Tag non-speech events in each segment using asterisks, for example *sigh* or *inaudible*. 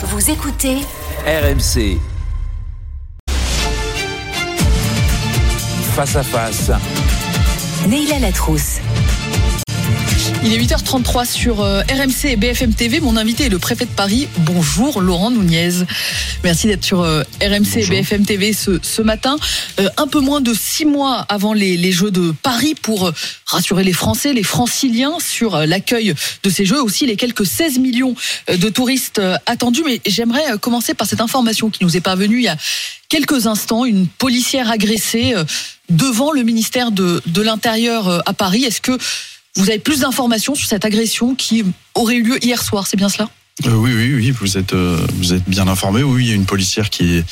Vous écoutez RMC. Face à face. Neila Latrousse. Il est 8h33 sur euh, RMC et BFM TV. Mon invité est le préfet de Paris. Bonjour Laurent Nunez. Merci d'être sur euh, RMC et BFM TV ce, ce matin. Euh, un peu moins de six mois avant les, les Jeux de Paris pour rassurer les Français, les franciliens sur l'accueil de ces Jeux, aussi les quelques 16 millions de touristes attendus. Mais j'aimerais commencer par cette information qui nous est parvenue il y a quelques instants. Une policière agressée devant le ministère de, de l'Intérieur à Paris. Est-ce que vous avez plus d'informations sur cette agression qui aurait eu lieu hier soir, c'est bien cela? Euh, oui, oui, oui, vous êtes, euh, vous êtes bien informé. Oui, il y a une policière qui, est-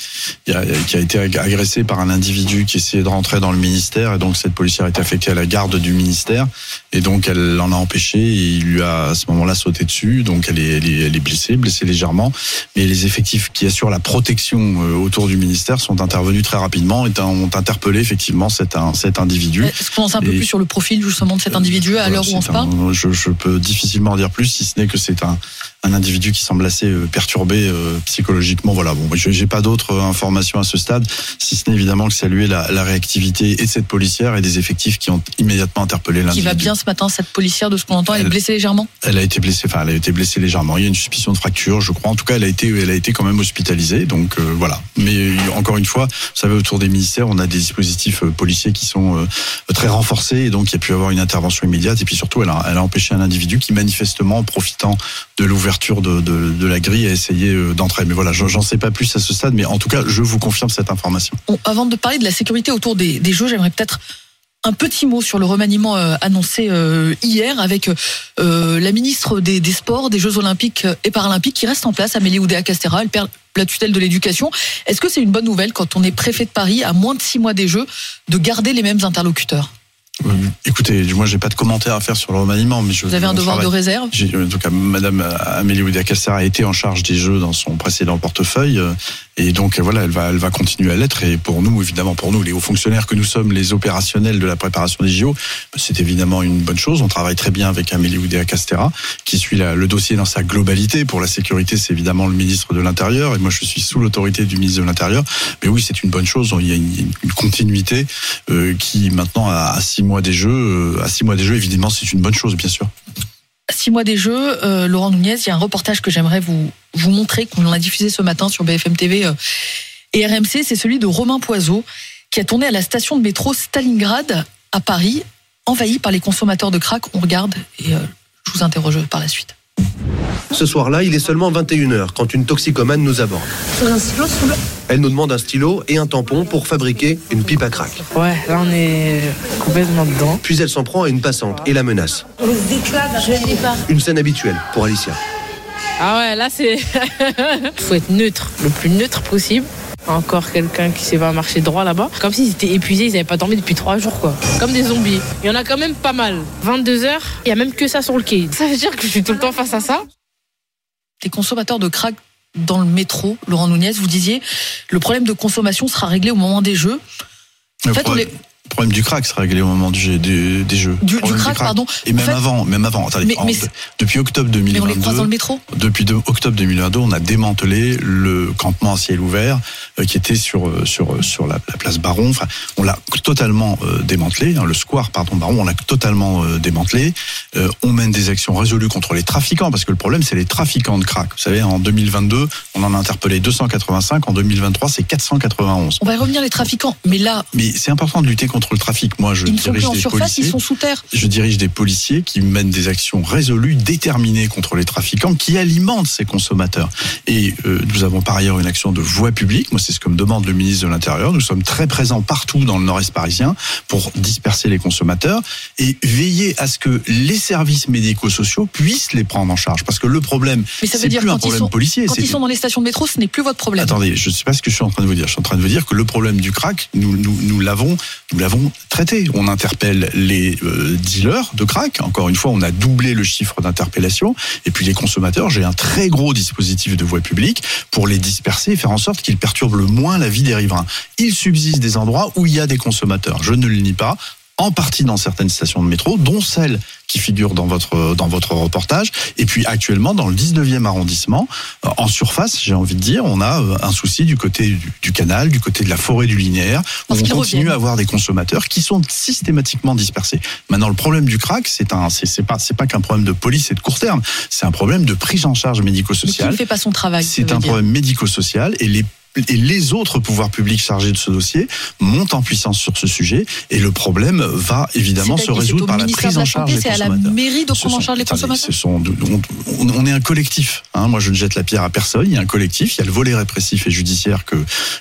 qui a été agressée par un individu qui essayait de rentrer dans le ministère, et donc cette policière est affectée à la garde du ministère, et donc elle l'en a empêché, et il lui a à ce moment-là sauté dessus, donc elle est, elle est, elle est blessée, blessée légèrement, mais les effectifs qui assurent la protection euh, autour du ministère sont intervenus très rapidement et ont interpellé effectivement cet, cet individu. Est-ce qu'on en sait un peu Et- plus sur le profil justement de cet individu à l'heure où on se parle? un- je, je peux difficilement en dire plus, si ce n'est que c'est un, un individu qui semble assez euh, perturbé euh, psychologiquement. Voilà, bon, je j'ai pas d'autres euh, informations à ce stade, si ce n'est évidemment que saluer la, la réactivité et de cette policière et des effectifs qui ont immédiatement interpellé Qui l'individu. va bien ce matin, cette policière, de ce qu'on entend, elle est blessée légèrement? Elle a été blessée, enfin, elle a été blessée légèrement. Il y a une suspicion de fracture, je crois. En tout cas, elle a été, elle a été quand même hospitalisée. Donc euh, voilà. Mais encore une fois, vous savez, autour des ministères, on a des dispositifs policiers qui sont euh, très renforcés, et donc il y a pu avoir une intervention immédiate. Et puis surtout, elle a, elle a empêché un individu qui manifestement, en profitant de l'ouverture de, la grille, a essayé euh, d'entrer. Mais voilà, j'en sais pas plus à ce stade. Mais en tout cas, je vous confirme cette information. On- Avant de parler de la sécurité autour des, Jeux, j'aimerais peut-être un petit mot sur le remaniement euh, annoncé euh, hier avec la ministre des, Sports, des Jeux Olympiques et Paralympiques qui reste en place, Amélie Oudéa-Castéra. Elle perd la tutelle de l'éducation. Est-ce que c'est une bonne nouvelle quand on est préfet de Paris à moins de six mois des Jeux de garder les mêmes interlocuteurs? Euh, écoutez, moi, j'ai pas de commentaires à faire sur le remaniement, mais je Vous avez un devoir de réserve? En tout cas, Madame Amélie Oudéa-Castéra a été en charge des jeux dans son précédent portefeuille, euh, et donc voilà, elle va, elle va continuer à l'être. Et pour nous, évidemment, pour nous, les hauts fonctionnaires que nous sommes, les opérationnels de la préparation des JO, c'est évidemment une bonne chose. On travaille très bien avec Amélie Oudéa-Castéra, qui suit la- le dossier dans sa globalité. Pour la sécurité, c'est évidemment le ministre de l'Intérieur, et moi, je suis sous l'autorité du ministre de l'Intérieur. Mais oui, c'est une bonne chose. Il y a une, une continuité euh, qui maintenant, à six mois des jeux, euh, à six mois des jeux, évidemment, c'est une bonne chose, bien sûr. Six mois des Jeux, euh, Laurent Nunez, il y a un reportage que j'aimerais vous, vous montrer, qu'on a diffusé ce matin sur BFM TV euh, et RMC, c'est celui de Romain Poiseau, qui a tourné à la station de métro Stalingrad à Paris, envahi par les consommateurs de crack. On regarde et je vous interroge par la suite. Ce soir-là, il est seulement 21h quand une toxicomane nous aborde. Elle nous demande un stylo et un tampon pour fabriquer une pipe à crack. Ouais, là on est complètement dedans. Puis elle s'en prend à une passante et la menace. Une scène habituelle pour Alicia. Ah ouais, là c'est. *laughs* faut être neutre, le plus neutre possible. Encore quelqu'un qui sait pas marcher droit là-bas. Comme s'ils étaient épuisés, ils n'avaient pas dormi depuis trois jours quoi. Comme des zombies. Il y en a quand même pas mal. 22 heures, il y a même que ça sur le quai. Ça veut dire que je suis tout le temps face à ça. Les consommateurs de crack dans le métro, Laurent Nunez, vous disiez, le problème de consommation sera réglé au moment des Jeux. En fait, on est- problème du crack sera réglé au moment du, jeu- du- des jeux. Du, crack, pardon. Et En même fait, avant, même avant. Attendez, Mais- en- mais depuis octobre Mais on les croise dans 2022, le métro. depuis de- octobre 2022, on a démantelé le campement à ciel ouvert euh, qui était sur euh, sur euh, sur la, la place Baron. Enfin, on l'a totalement euh, démantelé. hein, le square, pardon, Baron, on l'a totalement euh, démantelé. On mène des actions résolues contre les trafiquants parce que le problème, c'est les trafiquants de crack. Vous savez, en 2022, on en a interpellé 285. En 2023, c'est 491. On va y revenir les trafiquants, mais là, Mais c'est important de lutter contre le trafic. Moi, je ils ne sont plus dirige en des surface, policiers. ils sont sous terre. Je dirige des policiers qui mènent des actions résolues, déterminées contre les trafiquants, qui alimentent ces consommateurs. Et euh, nous avons par ailleurs une action de voie publique. Moi, c'est ce que me demande le ministre de l'Intérieur. Nous sommes très présents partout dans le Nord-Est parisien pour disperser les consommateurs et veiller à ce que les services médico-sociaux puissent les prendre en charge. Parce que le problème, c'est plus un problème sont- policier. Quand ils sont dans les stations de métro, ce n'est plus votre problème. Attendez, je ne sais pas ce que je suis en train de vous dire. Je suis en train de vous dire que le problème du crack, nous, nous, nous l'avons, nous l'avons traité. On interpelle les euh, dealers de crack. Encore une fois, on a doublé le chiffre d'interpellation. Et puis les consommateurs, j'ai un très gros dispositif de voie publique pour les disperser et faire en sorte qu'ils perturbent le moins la vie des riverains. Il subsiste des endroits où il y a des consommateurs. Je ne le nie pas. En partie dans certaines stations de métro, dont celle qui figure dans votre dans votre reportage. Et puis actuellement dans le 19e arrondissement, euh, en surface, j'ai envie de dire, on a euh, un souci du côté du, du canal, du côté de la forêt du linéaire, où on continue à avoir des consommateurs qui sont systématiquement dispersés. Maintenant, le problème du crack, c'est un, c'est pas c'est pas qu'un problème de police et de court terme, c'est un problème de prise en charge Mais qui médico-sociale. ne fait pas son travail C'est un dire. problème médico-social et les et les autres pouvoirs publics chargés de ce dossier montent en puissance sur ce sujet et le problème va évidemment se résoudre par la prise en charge des C'est à la consommateurs. mairie Ce prendre en charge les consommateurs. on, on est un collectif. Hein. Moi, je ne jette la pierre à personne. Il y a un collectif. Il y a le volet répressif et judiciaire que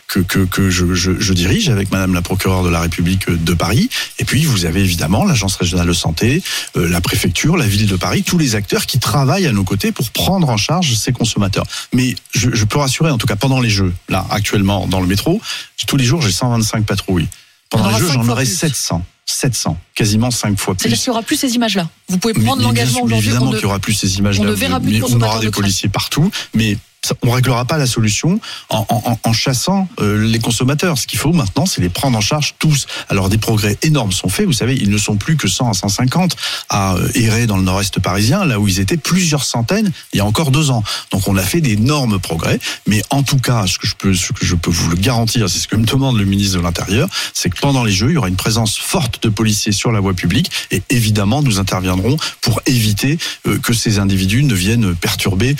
que que, que je, je, je dirige avec Madame la procureure de la République de Paris. Et puis, vous avez évidemment l'agence régionale de santé, euh, la préfecture, la ville de Paris, tous les acteurs qui travaillent à nos côtés pour prendre en charge ces consommateurs. Mais je, je peux rassurer, en tout cas pendant les Jeux, là actuellement dans le métro, tous les jours j'ai 125 patrouilles. Pendant les Jeux, j'en aurai plus. 700. 700, quasiment 5 fois C'est-à-dire plus. qu'il n'y aura plus ces images-là. Vous pouvez prendre l'engagement aujourd'hui. Évidemment qu'il y aura plus ces images-là. on ne verra plus mais on aura des policiers partout, mais on réglera pas la solution en, chassant euh, les consommateurs. Ce qu'il faut maintenant, c'est les prendre en charge tous. Alors des progrès énormes sont faits. Vous savez, ils ne sont plus que 100 à 150 à euh, errer dans le nord-est parisien, là où ils étaient plusieurs centaines il y a encore deux ans. Donc on a fait d'énormes progrès. Mais en tout cas, ce que je peux, ce que je peux vous le garantir, c'est ce que me demande le ministre de l'Intérieur, c'est que pendant les Jeux, il y aura une présence forte de policiers sur la voie publique et évidemment, nous interviendrons pour éviter euh, que ces individus ne viennent perturber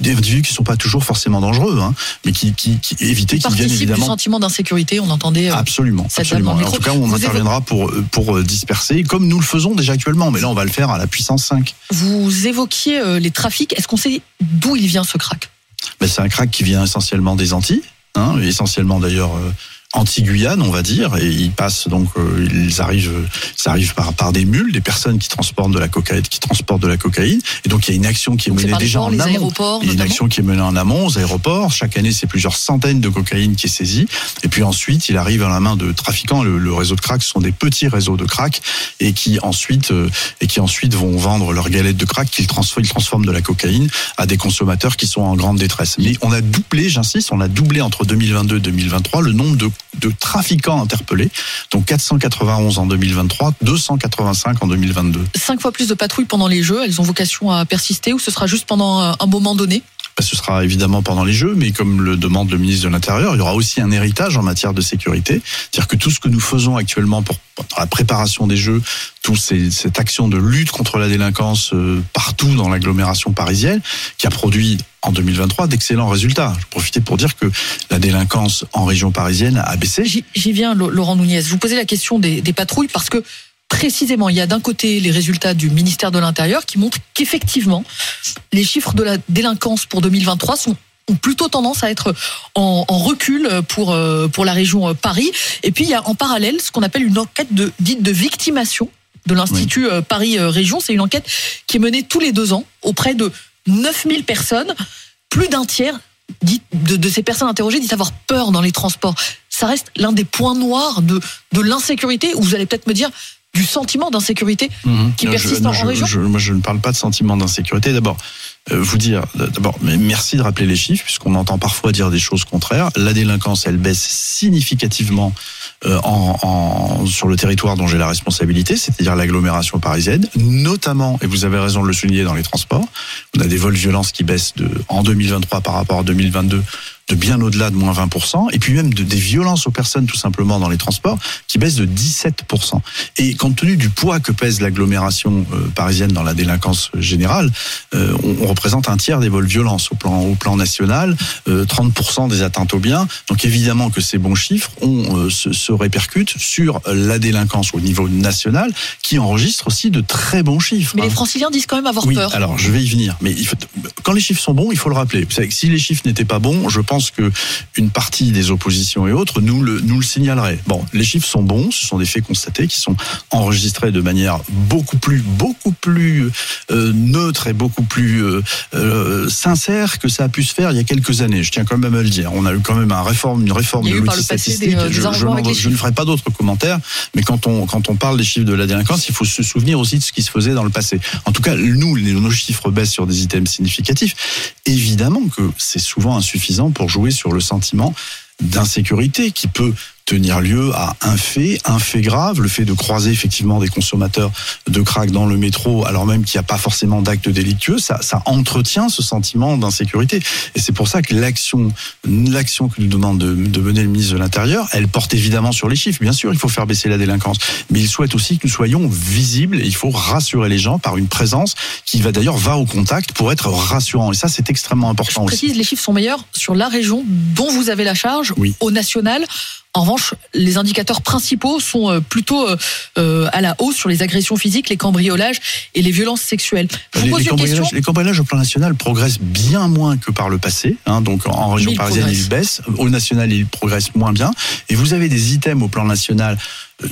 des individus qui sont pas toujours forcément dangereux, hein, mais qui, qui, qui éviter qu'ils viennent participe du évidemment sentiment d'insécurité. On entendait. euh, Absolument, absolument. En tout cas, on Vous interviendra pour euh, pour euh, disperser, comme nous le faisons déjà actuellement. Mais là, on va le faire à la puissance 5. Vous évoquiez euh, les trafics. Est-ce qu'on sait d'où il vient ce crack? Ben, c'est un crack qui vient essentiellement des Antilles, hein, essentiellement d'ailleurs euh, anti-Guyane, on va dire, et ils passent donc, euh, ils arrivent, ça arrive par par des mules, des personnes qui transportent de la cocaïne, qui transportent de la cocaïne, et donc il y a une action qui est Donc, menée déjà en amont. Il y a une action qui est menée en amont aux aéroports. Chaque année, c'est plusieurs centaines de cocaïne qui est saisie. Et puis ensuite, il arrive à la main de trafiquants. Le, le réseau de crack, ce sont des petits réseaux de crack et qui ensuite euh, et qui ensuite vont vendre leurs galettes de crack qu'ils transforment, ils transforment de la cocaïne à des consommateurs qui sont en grande détresse. Mais on a doublé, j'insiste, on a doublé entre 2022 et 2023 le nombre de, de trafiquants interpellés. Donc 491 en 2023, 285 en 2022. Cinq fois plus de patrouilles pendant les Jeux. Elles ont vocation à persister ou ce sera juste pendant un moment donné? Bah, Ce sera évidemment pendant les Jeux, mais comme le demande le ministre de l'Intérieur, il y aura aussi un héritage en matière de sécurité. C'est-à-dire que tout ce que nous faisons actuellement pour dans la préparation des Jeux, toute cette action de lutte contre la délinquance euh, partout dans l'agglomération parisienne, qui a produit en 2023 d'excellents résultats. Je profitais pour dire que la délinquance en région parisienne a baissé. J'y viens, Laurent. Je vous posais la question des, des patrouilles parce que précisément, il y a d'un côté les résultats du ministère de l'Intérieur qui montrent qu'effectivement, les chiffres de la délinquance pour 2023 sont ont plutôt tendance à être en, en recul pour euh, pour la région euh, Paris. Et puis il y a en parallèle ce qu'on appelle une enquête de dite de victimation de l'Institut euh, Paris Région. C'est une enquête qui est menée tous les deux ans auprès de 9000 personnes. Plus d'un tiers dit, de, de ces personnes interrogées disent avoir peur dans les transports. Ça reste l'un des points noirs de, de l'insécurité, où vous allez peut-être me dire du sentiment d'insécurité qui Non, persiste je, en je- région je- Moi, je ne parle pas de sentiment d'insécurité. D'abord, euh, vous dire, d'abord, merci de rappeler les chiffres, puisqu'on entend parfois dire des choses contraires. La délinquance, elle baisse significativement en- sur le territoire dont j'ai la responsabilité, c'est-à-dire l'agglomération parisienne, notamment, et vous avez raison de le souligner, dans les transports. On a des vols violences qui baissent de, en 2023 par rapport à 2022 de bien au-delà de moins 20%, et puis même de, des violences aux personnes tout simplement dans les transports qui baissent de 17%. Et compte tenu du poids que pèse l'agglomération euh, parisienne dans la délinquance générale, euh, on, on représente un tiers des vols violences au plan, au plan national, euh, 30% des atteintes aux biens. Donc évidemment que ces bons chiffres ont, euh, se, se répercutent sur la délinquance au niveau national, qui enregistre aussi de très bons chiffres. Mais hein. les franciliens disent quand même avoir Oui, peur. alors je vais y venir. Mais il faut, quand les chiffres sont bons, il faut le rappeler. Que si les chiffres n'étaient pas bons, je pense que une partie des oppositions et autres nous le, nous le signalerait. Bon, les chiffres sont bons, ce sont des faits constatés qui sont enregistrés de manière beaucoup plus, beaucoup plus euh, neutre et beaucoup plus euh, euh, sincère que ça a pu se faire il y a quelques années. Je tiens quand même à le dire. On a eu quand même un réforme, une réforme de l'outil statistique. des je, je je ne ferai pas d'autres commentaires, mais quand on, quand on parle des chiffres de la délinquance, il faut se souvenir aussi de ce qui se faisait dans le passé. En tout cas, nous, nos chiffres baissent sur des items significatifs. Évidemment que c'est souvent insuffisant pour jouer sur le sentiment d'insécurité qui peut tenir lieu à un fait, un fait grave, le fait de croiser effectivement des consommateurs de crack dans le métro, alors même qu'il n'y a pas forcément d'acte délictueux, ça, ça entretient ce sentiment d'insécurité. Et c'est pour ça que l'action, l'action que nous demande de, de mener le ministre de l'Intérieur, elle porte évidemment sur les chiffres. Bien sûr, il faut faire baisser la délinquance, mais il souhaite aussi que nous soyons visibles et il faut rassurer les gens par une présence qui va d'ailleurs va au contact pour être rassurant. Et ça, c'est extrêmement important Je précise, aussi. les chiffres sont meilleurs sur la région dont vous avez la charge, Oui. au national. En revanche, les indicateurs principaux sont euh, plutôt euh, euh, à la hausse sur les agressions physiques, les cambriolages et les violences sexuelles. Je vous Les, pose les une question. cambriolages, les cambriolages au plan national progressent bien moins que par le passé. hein. donc en région parisienne, ils baissent. Au national, ils progressent moins bien. Et vous avez des items au plan national,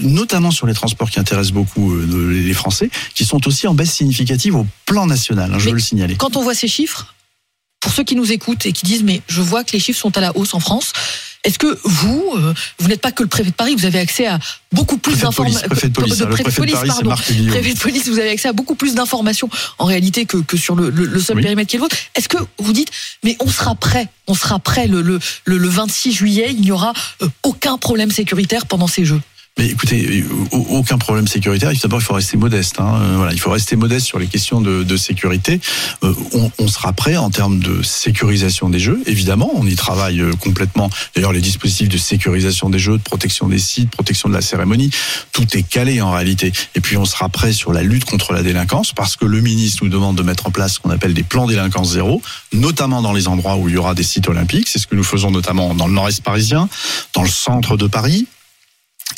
notamment sur les transports qui intéressent beaucoup les Français, qui sont aussi en baisse significative au plan national. hein, je Mais veux le signaler. Quand on voit ces chiffres, pour ceux qui nous écoutent et qui disent mais je vois que les chiffres sont à la hausse en France, est-ce que vous, euh, vous n'êtes pas que le préfet de Paris, vous avez accès à beaucoup plus police, d'informations préfet de police, hein, préfet de c'est pardon. Préfet de police, vous avez accès à beaucoup plus d'informations en réalité que, que sur le, le- le seul Oui. périmètre qui est le vôtre. Est-ce que vous dites, mais on sera prêt, on sera prêt le, le, le, le 26 juillet, il n'y aura euh, aucun problème sécuritaire pendant ces Jeux? Mais écoutez, au- aucun problème sécuritaire. D'abord, il faut rester modeste. hein. Euh, Voilà, il faut rester modeste sur les questions de, de sécurité. Euh, on, on sera prêt en termes de sécurisation des jeux. Évidemment, on y travaille euh, complètement. D'ailleurs, les dispositifs de sécurisation des jeux, de protection des sites, protection de la cérémonie, tout est calé en réalité. Et puis, on sera prêt sur la lutte contre la délinquance parce que le ministre nous demande de mettre en place ce qu'on appelle des plans délinquance zéro, notamment dans les endroits où il y aura des sites olympiques. C'est ce que nous faisons notamment dans le nord-est parisien, dans le centre de Paris.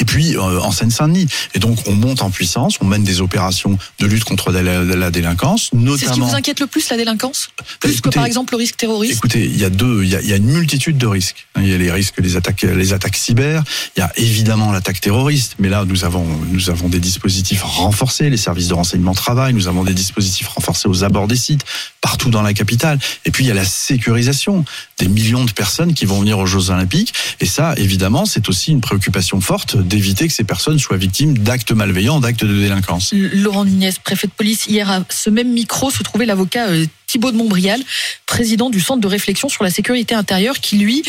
Et puis euh, en Seine-Saint-Denis. Et donc on monte en puissance, on mène des opérations de lutte contre la, la- la délinquance, C'est ce qui notamment. vous inquiète le plus, la délinquance? Plus que par exemple le risque terroriste? Écoutez, il y a deux, il y a, il y a une multitude de risques. Il y a les risques des attaques, les attaques cyber. Il y a évidemment l'attaque terroriste. Mais là, nous avons, nous avons des dispositifs renforcés. Les services de renseignement travaillent. Nous avons des dispositifs renforcés aux abords des sites, partout dans la capitale. Et puis il y a la sécurisation des millions de personnes qui vont venir aux Jeux Olympiques. Et ça, évidemment, c'est aussi une préoccupation forte d'éviter que ces personnes soient victimes d'actes malveillants, d'actes de délinquance. Laurent Nunez, préfet de police, hier à ce même micro se trouvait l'avocat euh, Thibault de Montbrial, président du Centre de réflexion sur la sécurité intérieure, qui lui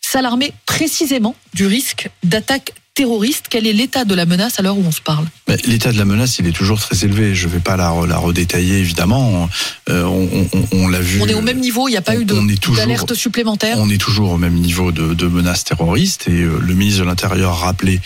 s'alarmait précisément du risque d'attaque terroriste. Quel est l'état de la menace à l'heure où on se parle? L'état de la menace, il est toujours très élevé. Je ne vais pas la, la redétailler, évidemment. Euh, on on- on l'a vu. On est au même niveau, il n'y a pas on- eu d'alerte supplémentaire On est toujours au même niveau de, de menaces terroristes et euh, le ministre de l'Intérieur a rappelé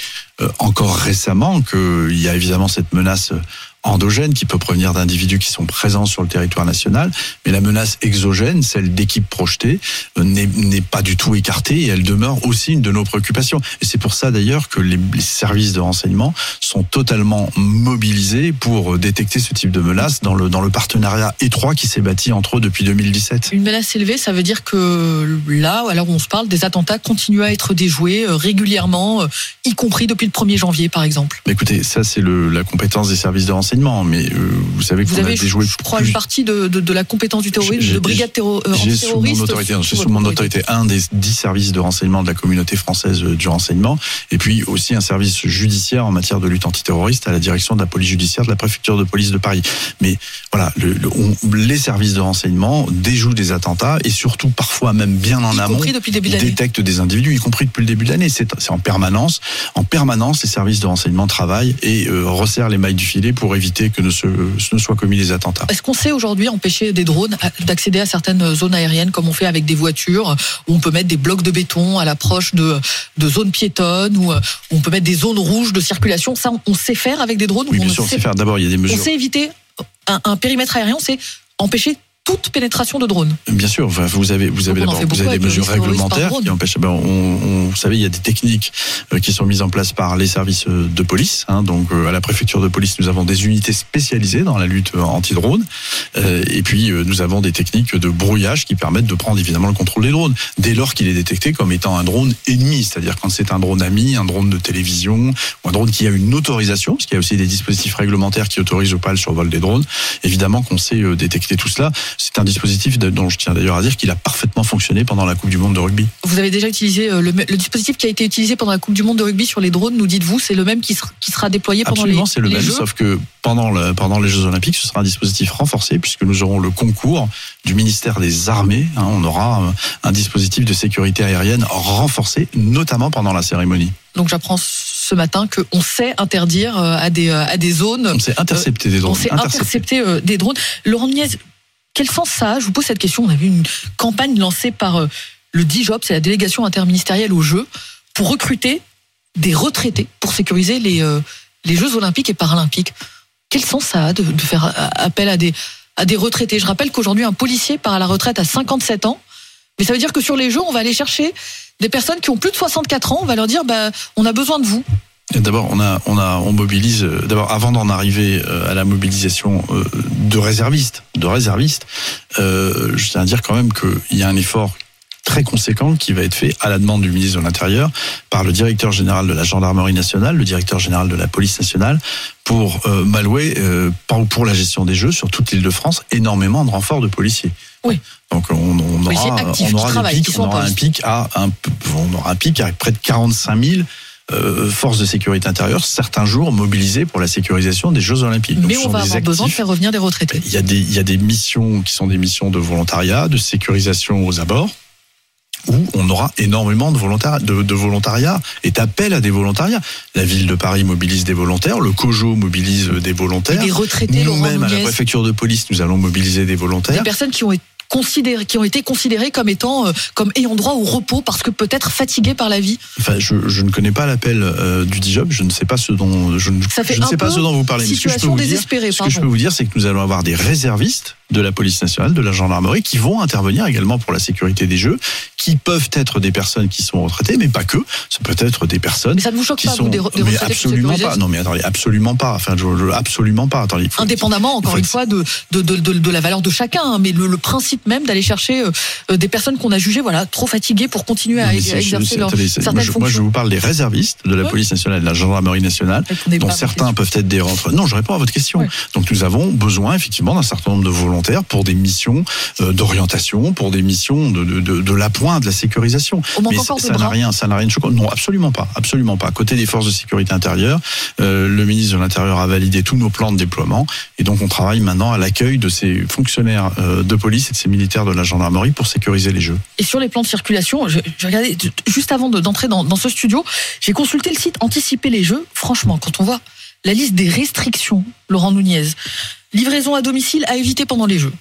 encore récemment qu'il y a évidemment cette menace euh, endogène qui peut provenir d'individus qui sont présents sur le territoire national, mais la menace exogène, celle d'équipes projetées, euh, n'est pas du tout écartée et elle demeure aussi une de nos préoccupations. Et c'est pour ça d'ailleurs que les, services de renseignement sont totalement mobilisés pour euh, détecter ce type de menace dans le, partenariat étroit qui s'est bâti entre eux depuis 2017. Une menace élevée, ça veut dire que là, où on se parle, des attentats continuent à être déjoués euh, régulièrement, euh, y compris depuis le 1er janvier, par exemple. Mais Écoutez, ça c'est la compétence des services de renseignement, mais euh, vous savez Vous qu'on a déjoué je crois, plus- une partie de, de, de la compétence du terrorisme, de brigade terro, euh, J'ai sous mon autorité, sous sous mon autorité un des dix services de renseignement de la communauté française euh, du renseignement, et puis aussi un service judiciaire en matière de lutte antiterroriste à la direction de la police judiciaire de la préfecture de police de Paris. Mais voilà, le- le- on- les services de renseignement déjouent des attentats et surtout parfois même bien en Y amont depuis le début de l'année. détectent des individus, y compris depuis le début de l'année. C'est c'est en permanence, en permanence, les services de renseignement travaillent et euh, resserrent les mailles du filet pour éviter que ne, se, ne soient commis des attentats. Est-ce qu'on sait aujourd'hui empêcher des drones à- d'accéder à certaines zones aériennes comme on fait avec des voitures où on peut mettre des blocs de béton à l'approche de, de zones piétonnes ou euh, on peut mettre des zones rouges de circulation? Ça, on- on sait faire avec des drones Oui, on bien ne sûr, on sait faire. D'abord, il y a des On mesures. sait éviter un, un périmètre aérien, c'est empêcher toute pénétration de drones. Bien sûr, enfin, vous avez, vous avez d'abord, vous avez des mesures réglementaires qui empêchent. Ben, on, on- vous savez, il y a des techniques euh, qui sont mises en place par les services euh, de police. hein. donc, euh, à la préfecture de police, nous avons des unités spécialisées dans la lutte anti-drone. Euh, et puis, nous avons des techniques de brouillage qui permettent de prendre évidemment le contrôle des drones dès lors qu'il est détecté comme étant un drone ennemi, c'est-à-dire quand c'est un drone ami, un drone de télévision ou un drone qui a une autorisation, parce qu'il y a aussi des dispositifs réglementaires qui autorisent ou pas le survol des drones. Évidemment qu'on sait détecter tout cela. C'est un dispositif dont je tiens d'ailleurs à dire qu'il a parfaitement fonctionné pendant la Coupe du Monde de rugby. Vous avez déjà utilisé le, le, dispositif qui a été utilisé pendant la Coupe du Monde de rugby sur les drones, nous dites-vous, c'est le même qui sera, qui sera déployé pendant Absolument, les, c'est le les même, Jeux sauf que pendant, le, pendant les Jeux Olympiques, ce sera un dispositif renforcé puisque nous aurons le concours du ministère des Armées. Hein, on aura un dispositif de sécurité aérienne renforcé, notamment pendant la cérémonie. Donc j'apprends ce matin qu'on sait interdire à des, à des zones. On sait intercepter des drones. On sait intercepter, des drones. Laurent Niez, quel sens ça a Je vous pose cette question. On a vu une campagne lancée par le DIJOP, c'est la délégation interministérielle aux Jeux, pour recruter des retraités pour sécuriser les, les Jeux Olympiques et Paralympiques. Quel sens ça a de, de faire appel à des, à des retraités? Je rappelle qu'aujourd'hui, un policier part à la retraite à 57 ans. Mais ça veut dire que sur les Jeux, on va aller chercher des personnes qui ont plus de 64 ans. On va leur dire, bah, on a besoin de vous. D'abord, on a, on a, on mobilise. D'abord, avant d'en arriver à la mobilisation de réservistes, de réservistes, euh, je tiens à dire quand même qu'il y a un effort très conséquent qui va être fait à la demande du ministre de l'Intérieur par le directeur général de la gendarmerie nationale, le directeur général de la police nationale, pour euh, m'allouer euh, pour la gestion des jeux sur toute l'île de France énormément de renforts de policiers. Oui. Donc on, on aura, on aura, des pics, on aura un pic à un, on aura un pic avec près de 45 000 euh, forces de sécurité intérieure certains jours mobilisées pour la sécurisation des Jeux Olympiques. Mais Donc, on va avoir actifs. besoin de faire revenir des retraités. Il y a des, il y a des missions qui sont des missions de volontariat, de sécurisation aux abords où on aura énormément de, volontariat, de, de volontariat et d'appel à des volontariats. La ville de Paris mobilise des volontaires, le COJO mobilise des volontaires. Et des retraités, Nous-mêmes, à la préfecture de police, nous allons mobiliser des volontaires. Des personnes qui ont été considérés, qui ont été considérés comme étant, euh, comme ayant droit au repos parce que peut-être fatigués par la vie. Enfin, je, je ne connais pas l'appel euh, du DIJOB, je ne sais pas ce dont je ne, Ça fait je ne sais pas ce dont vous parlez. Ce que je peux vous dire, désespérée, ce que je peux vous dire, c'est que nous allons avoir des réservistes de la police nationale, de la gendarmerie, qui vont intervenir également pour la sécurité des jeux, qui peuvent être des personnes qui sont retraitées, mais pas que. Ça peut être des personnes Mais ça ne vous choque pas, sont vous, des, des mais absolument pas. Non, mais attendez, absolument pas. Enfin, je, je- absolument pas. Attendez, Indépendamment, encore faut une fois, de, de, de, de, la valeur de chacun, hein, mais le, le principe même d'aller chercher euh, euh, des personnes qu'on a jugées voilà, trop fatiguées pour continuer à, exercer c'est- leur, attendez, c'est- certaines moi, je, moi, je fonctions. vous parle des réservistes de la Ouais. police nationale de la gendarmerie nationale, Répondez dont certains peuvent être des rentreurs. Non, je réponds à votre question. Ouais. Donc nous avons besoin effectivement d'un certain nombre de volontaires pour des missions euh, d'orientation, pour des missions de, de, de, de l'appoint, de la sécurisation. On Mais ça n'a rien, ça n'a rien de choquant. Non, absolument pas, absolument pas. Côté des forces de sécurité intérieure, euh, le ministre de l'Intérieur a validé tous nos plans de déploiement et donc on travaille maintenant à l'accueil de ces fonctionnaires de police et de ces militaires de la gendarmerie pour sécuriser les jeux. Et sur les plans de circulation, je, je regardais juste avant de- d'entrer dans, dans ce studio, j'ai consulté le site Anticiper les Jeux. Franchement, quand on voit la liste des restrictions, Laurent Nunez, livraison à domicile à éviter pendant les Jeux.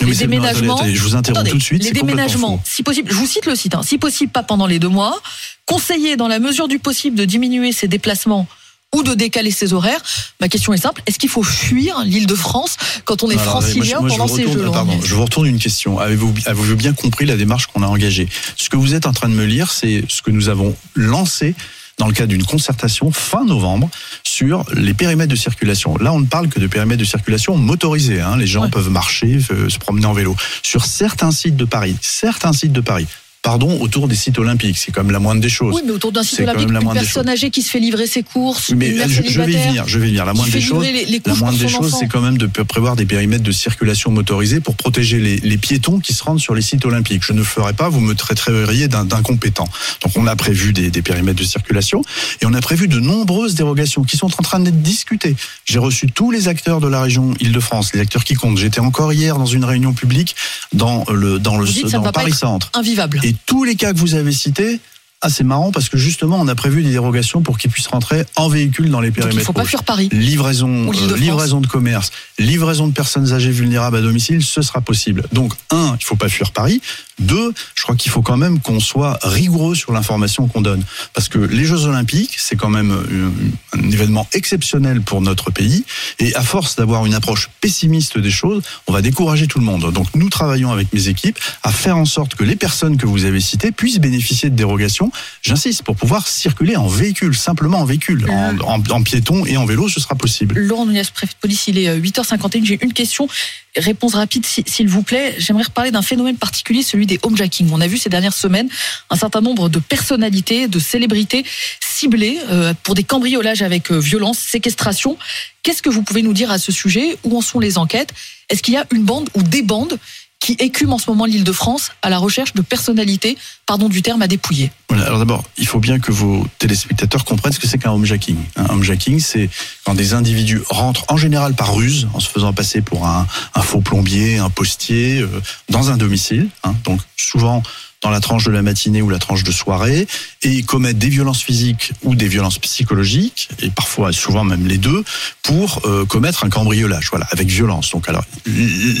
Non, les déménagements. attendez, je vous interromps Attendez, tout de suite. Les déménagements, si possible, je vous cite le site, hein, si possible pas pendant les deux mois, conseiller dans la mesure du possible de diminuer ses déplacements ou de décaler ses horaires. Ma question est simple, est-ce qu'il faut fuir l'île de France quand on est Alors, francilien moi, je- je pendant vous ces retourne- Jeux pardon, je vous retourne une question. Avez-vous avez bien compris la démarche qu'on a engagée? Ce que vous êtes en train de me lire, c'est ce que nous avons lancé dans le cadre d'une concertation fin novembre sur les périmètres de circulation. Là, on ne parle que de périmètres de circulation motorisés. Hein. Les gens Ouais. peuvent marcher, euh, se promener en vélo. Sur certains sites de Paris, certains sites de Paris, pardon, autour des sites olympiques, c'est quand même la moindre des choses. Oui, mais autour d'un site olympique, une personne âgée qui se fait livrer ses courses, Mais une mère je, je vais y venir, je vais y venir. La moindre des choses, livrer les, les la moindre des choses, c'est quand même de prévoir des périmètres de circulation motorisés pour protéger les, les piétons qui se rendent sur les sites olympiques. Je ne le ferai pas, vous me traiterez d'un- d'incompétent. Donc on a prévu des, des périmètres de circulation et on a prévu de nombreuses dérogations qui sont en train d'être discutées. J'ai reçu tous les acteurs de la région Île-de-France, les acteurs qui comptent. J'étais encore hier dans une réunion publique dans le dans le dans Paris Centre. invivable. Et tous les cas que vous avez cités, ah, c'est marrant parce que justement, on a prévu des dérogations pour qu'ils puissent rentrer en véhicule dans les Donc il périmètres. ne faut pas fuir Paris. Livraison, euh, livraison de commerce, livraison de personnes âgées vulnérables à domicile, ce sera possible. Donc, un, il faut pas fuir Paris. Deux, je crois qu'il faut quand même qu'on soit rigoureux sur l'information qu'on donne. Parce que les Jeux Olympiques, c'est quand même euh, un événement exceptionnel pour notre pays. Et à force d'avoir une approche pessimiste des choses, on va décourager tout le monde. Donc, nous travaillons avec mes équipes à faire en sorte que les personnes que vous avez citées puissent bénéficier de dérogations. J'insiste, pour pouvoir circuler en véhicule, simplement en véhicule. En, en- en piéton et en vélo, ce sera possible. Laurent Nunez, préfet de police, il est euh, 8h51. J'ai une question. Réponse rapide, si- s'il vous plaît. J'aimerais reparler d'un phénomène particulier, celui des homejacking. On a vu ces dernières semaines un certain nombre de personnalités, de célébrités ciblées euh, pour des cambriolages avec euh, violence, séquestration. Qu'est-ce que vous pouvez nous dire à ce sujet? Où en sont les enquêtes? Est-ce qu'il y a une bande ou des bandes qui écument en ce moment l'île de France à la recherche de personnalités, pardon du terme, à dépouiller. Alors d'abord, il faut bien que vos téléspectateurs comprennent ce que c'est qu'un homejacking. Un homejacking, c'est quand des individus rentrent en général par ruse, en se faisant passer pour un, un faux plombier, un postier, euh, dans un domicile. Hein, donc souvent dans la tranche de la matinée ou la tranche de soirée et commettent des violences physiques ou des violences psychologiques et parfois souvent même les deux pour euh, commettre un cambriolage voilà avec violence donc alors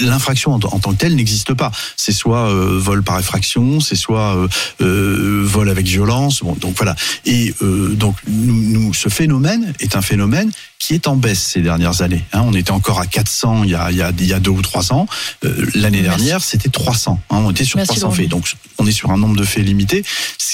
l'infraction en, tant que telle n'existe pas c'est soit euh, vol par effraction c'est soit euh, vol avec violence bon donc voilà et donc nous, nous, ce phénomène est un phénomène qui est en baisse ces dernières années. Hein, on était encore à 400 il y a, il y a, il y a deux ou trois ans. L'année dernière, c'était 300. Hein, on était sur Merci 300 faits. Donc, on est sur un nombre de faits limité,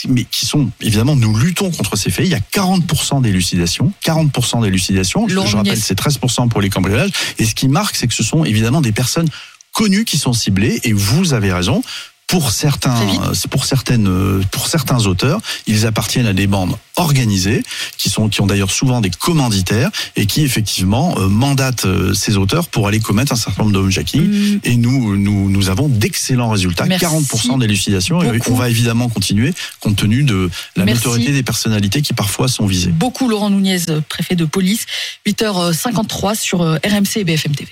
mais qui sont, évidemment, nous luttons contre ces faits. Il y a 40% d'élucidation. 40% d'élucidation. Je, je rappelle, c'est 13% pour les cambriolages. Et ce qui marque, c'est que ce sont évidemment des personnes connues qui sont ciblées. Et vous avez raison pour certains, pour certaines, pour certains auteurs, ils appartiennent à des bandes organisées qui sont, qui ont d'ailleurs souvent des commanditaires et qui effectivement euh, mandatent euh, ces auteurs pour aller commettre un certain nombre de homejacking. Mmh. Et nous, nous, nous avons d'excellents résultats, Merci 40% d'élucidation. Et on va évidemment continuer compte tenu de la Merci. notoriété des personnalités qui parfois sont visées. Beaucoup Laurent Nunez, préfet de police, 8h53 sur RMC et BFM TV.